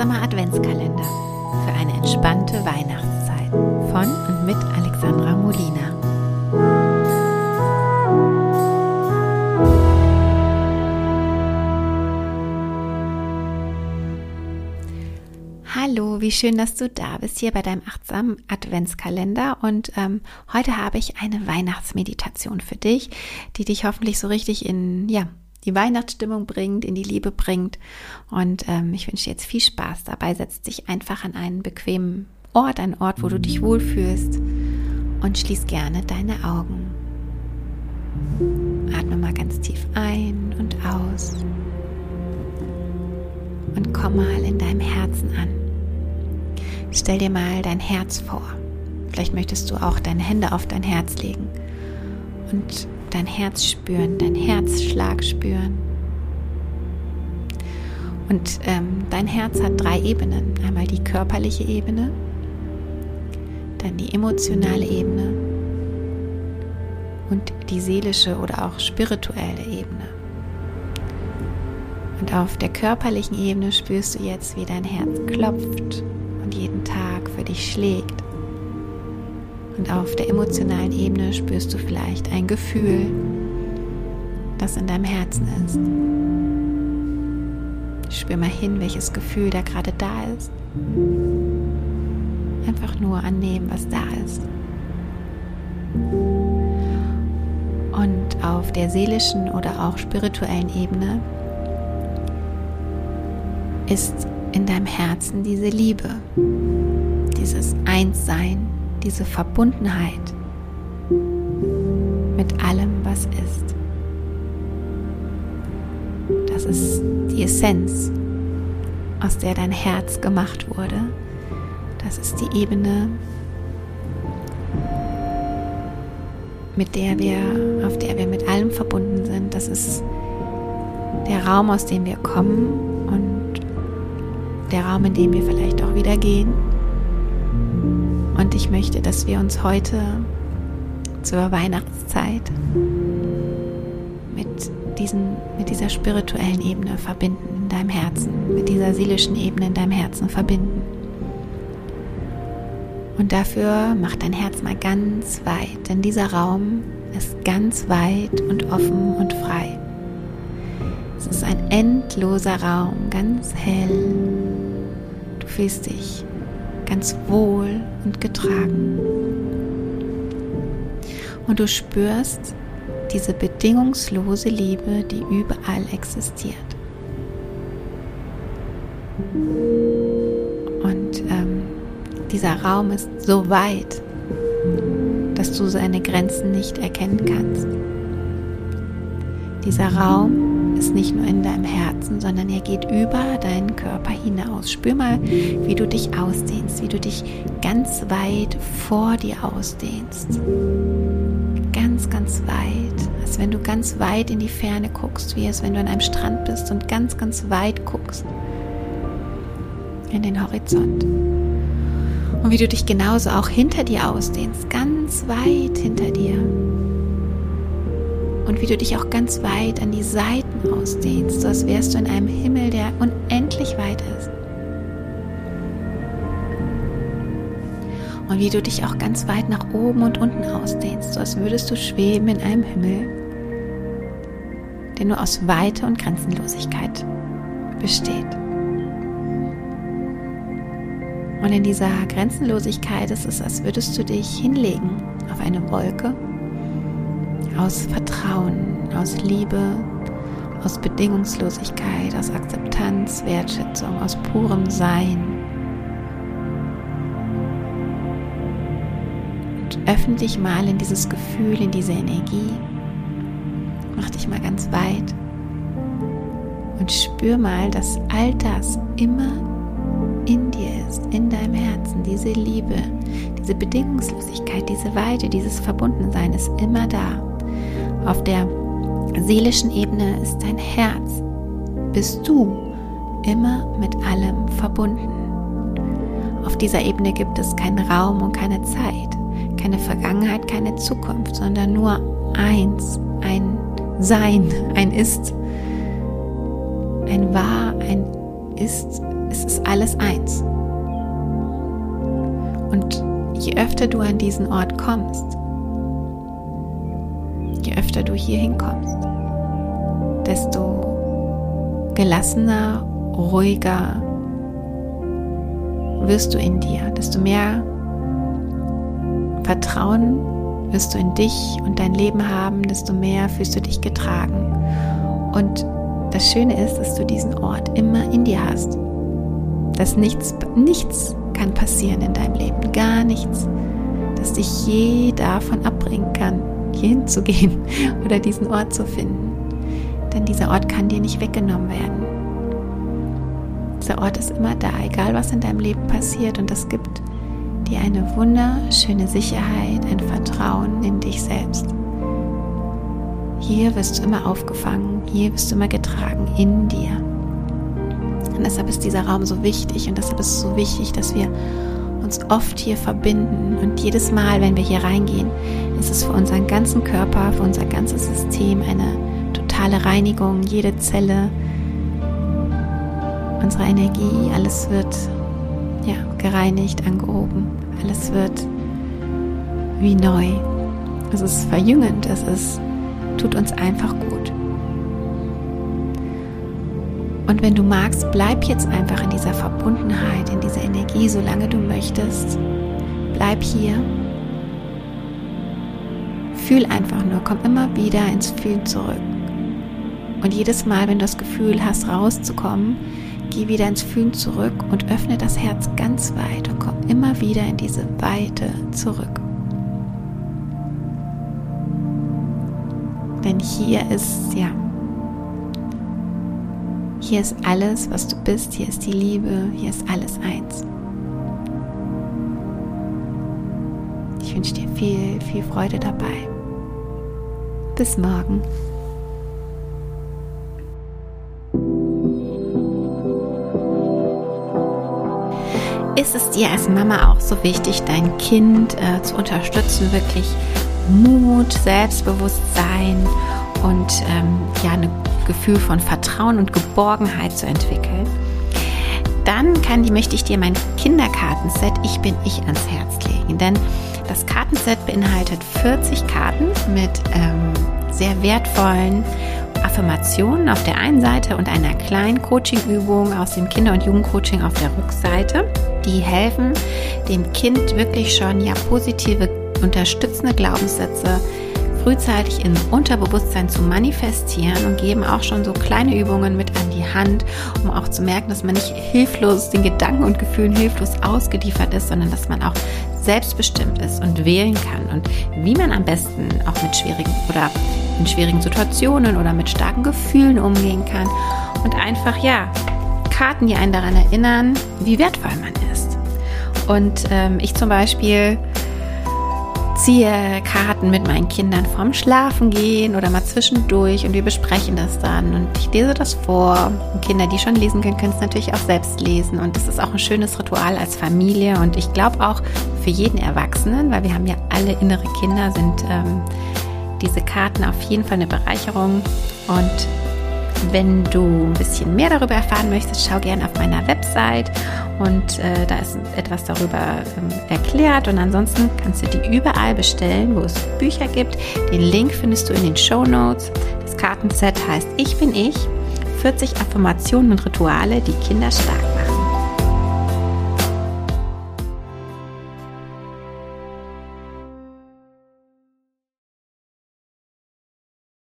achtsamer Adventskalender für eine entspannte Weihnachtszeit von und mit Alexandra Molina. Hallo, wie schön, dass du da bist hier bei deinem achtsamen Adventskalender. Und ähm, heute habe ich eine Weihnachtsmeditation für dich, die dich hoffentlich so richtig in ja die Weihnachtsstimmung bringt, in die Liebe bringt. Und ähm, ich wünsche dir jetzt viel Spaß dabei. Setz dich einfach an einen bequemen Ort, einen Ort, wo du dich wohlfühlst und schließ gerne deine Augen. Atme mal ganz tief ein und aus und komm mal in deinem Herzen an. Stell dir mal dein Herz vor. Vielleicht möchtest du auch deine Hände auf dein Herz legen und dein Herz spüren, dein Herzschlag spüren. Und ähm, dein Herz hat drei Ebenen. Einmal die körperliche Ebene, dann die emotionale Ebene und die seelische oder auch spirituelle Ebene. Und auf der körperlichen Ebene spürst du jetzt, wie dein Herz klopft und jeden Tag für dich schlägt. Und auf der emotionalen Ebene spürst du vielleicht ein Gefühl, das in deinem Herzen ist. Spür mal hin, welches Gefühl da gerade da ist. Einfach nur annehmen, was da ist. Und auf der seelischen oder auch spirituellen Ebene ist in deinem Herzen diese Liebe, dieses Einssein, diese Verbundenheit mit allem, was ist. Das ist die Essenz, aus der dein Herz gemacht wurde. Das ist die Ebene, mit der wir, auf der wir mit allem verbunden sind. Das ist der Raum, aus dem wir kommen und der Raum, in dem wir vielleicht auch wieder gehen. Und ich möchte, dass wir uns heute zur Weihnachtszeit mit, diesen, mit dieser spirituellen Ebene verbinden in deinem Herzen, mit dieser seelischen Ebene in deinem Herzen verbinden. Und dafür mach dein Herz mal ganz weit, denn dieser Raum ist ganz weit und offen und frei. Es ist ein endloser Raum, ganz hell. Du fühlst dich ganz wohl und getragen. Und du spürst diese bedingungslose Liebe, die überall existiert. Und ähm, dieser Raum ist so weit, dass du seine Grenzen nicht erkennen kannst. Dieser Raum ist nicht nur in deinem Herzen, sondern er geht über deinen Körper hinaus. Spür mal, wie du dich ausdehnst, wie du dich ganz weit vor dir ausdehnst. Ganz, ganz weit. Als wenn du ganz weit in die Ferne guckst, wie es, wenn du an einem Strand bist und ganz, ganz weit guckst in den Horizont. Und wie du dich genauso auch hinter dir ausdehnst, ganz weit hinter dir und wie du dich auch ganz weit an die Seiten ausdehnst, so als wärst du in einem Himmel, der unendlich weit ist. Und wie du dich auch ganz weit nach oben und unten ausdehnst, so als würdest du schweben in einem Himmel, der nur aus Weite und Grenzenlosigkeit besteht. Und in dieser Grenzenlosigkeit ist es, als würdest du dich hinlegen auf eine Wolke aus Vertrauen, aus Liebe, aus Bedingungslosigkeit, aus Akzeptanz, Wertschätzung, aus purem Sein. Und öffne dich mal in dieses Gefühl, in diese Energie. Mach dich mal ganz weit und spür mal, dass all das immer in dir ist, in deinem Herzen, diese Liebe, diese Bedingungslosigkeit, diese Weite, dieses Verbundensein ist immer da. Auf der seelischen Ebene ist dein Herz. Bist du immer mit allem verbunden. Auf dieser Ebene gibt es keinen Raum und keine Zeit, keine Vergangenheit, keine Zukunft, sondern nur eins, ein Sein, ein Ist, ein Wahr, ein ist, es ist alles eins. Und je öfter du an diesen Ort kommst, je öfter du hier hinkommst, desto gelassener, ruhiger wirst du in dir, desto mehr Vertrauen wirst du in dich und dein Leben haben, desto mehr fühlst du dich getragen. Und das Schöne ist, dass du diesen Ort immer in dir hast. Dass nichts, nichts kann passieren in deinem Leben, gar nichts, dass dich je davon abbringen kann, hinzugehen oder diesen Ort zu finden. Denn dieser Ort kann dir nicht weggenommen werden. Dieser Ort ist immer da, egal was in deinem Leben passiert und es gibt dir eine wunderschöne Sicherheit, ein Vertrauen in dich selbst. Hier wirst du immer aufgefangen, hier wirst du immer getragen in dir. Und deshalb ist dieser Raum so wichtig und deshalb ist es so wichtig, dass wir uns oft hier verbinden und jedes Mal, wenn wir hier reingehen, ist es für unseren ganzen Körper, für unser ganzes System eine totale Reinigung, jede Zelle, unsere Energie, alles wird ja, gereinigt, angehoben. Alles wird wie neu. Es ist verjüngend, es ist, tut uns einfach gut. Und wenn du magst, bleib jetzt einfach in dieser Verbundenheit, in dieser Energie, solange du möchtest. Bleib hier. Fühl einfach nur, komm immer wieder ins Fühlen zurück. Und jedes Mal, wenn du das Gefühl hast, rauszukommen, Geh wieder ins Fühlen zurück und öffne das Herz ganz weit und komm immer wieder in diese Weite zurück. Denn hier ist, ja, hier ist alles, was du bist, hier ist die Liebe, hier ist alles eins. Ich wünsche dir viel, viel Freude dabei. Bis morgen. ist es dir als Mama auch so wichtig, dein Kind äh, zu unterstützen, wirklich Mut, Selbstbewusstsein und ähm, ja, ein Gefühl von Vertrauen und Geborgenheit zu entwickeln? Dann kann die, möchte ich dir mein Kinderkartenset Ich bin ich ans Herz legen. Denn das Kartenset beinhaltet 40 Karten mit ähm, sehr wertvollen Affirmationen auf der einen Seite und einer kleinen Coaching-Übung aus dem Kinder- und Jugendcoaching auf der Rückseite. Die helfen dem Kind wirklich schon ja positive, unterstützende Glaubenssätze frühzeitig im Unterbewusstsein zu manifestieren und geben auch schon so kleine Übungen mit an die Hand, um auch zu merken, dass man nicht hilflos den Gedanken und Gefühlen hilflos ausgeliefert ist, sondern dass man auch selbstbestimmt ist und wählen kann und wie man am besten auch mit schwierigen oder in schwierigen Situationen oder mit starken Gefühlen umgehen kann und einfach ja Karten, die einen daran erinnern, wie wertvoll man ist. Und ähm, ich zum Beispiel ziehe Karten mit meinen Kindern vorm Schlafen gehen oder mal zwischendurch und wir besprechen das dann. Und ich lese das vor. Und Kinder, die schon lesen können, können es natürlich auch selbst lesen. Und das ist auch ein schönes Ritual als Familie. Und ich glaube auch für jeden Erwachsenen, weil wir haben ja alle innere Kinder, sind ähm, diese Karten auf jeden Fall eine Bereicherung. Und wenn du ein bisschen mehr darüber erfahren möchtest, schau gerne auf meiner Website und äh, da ist etwas darüber ähm, erklärt. Und ansonsten kannst du die überall bestellen, wo es Bücher gibt. Den Link findest du in den Show Notes. Das Kartenset heißt Ich bin ich. 40 Affirmationen und Rituale, die Kinder stark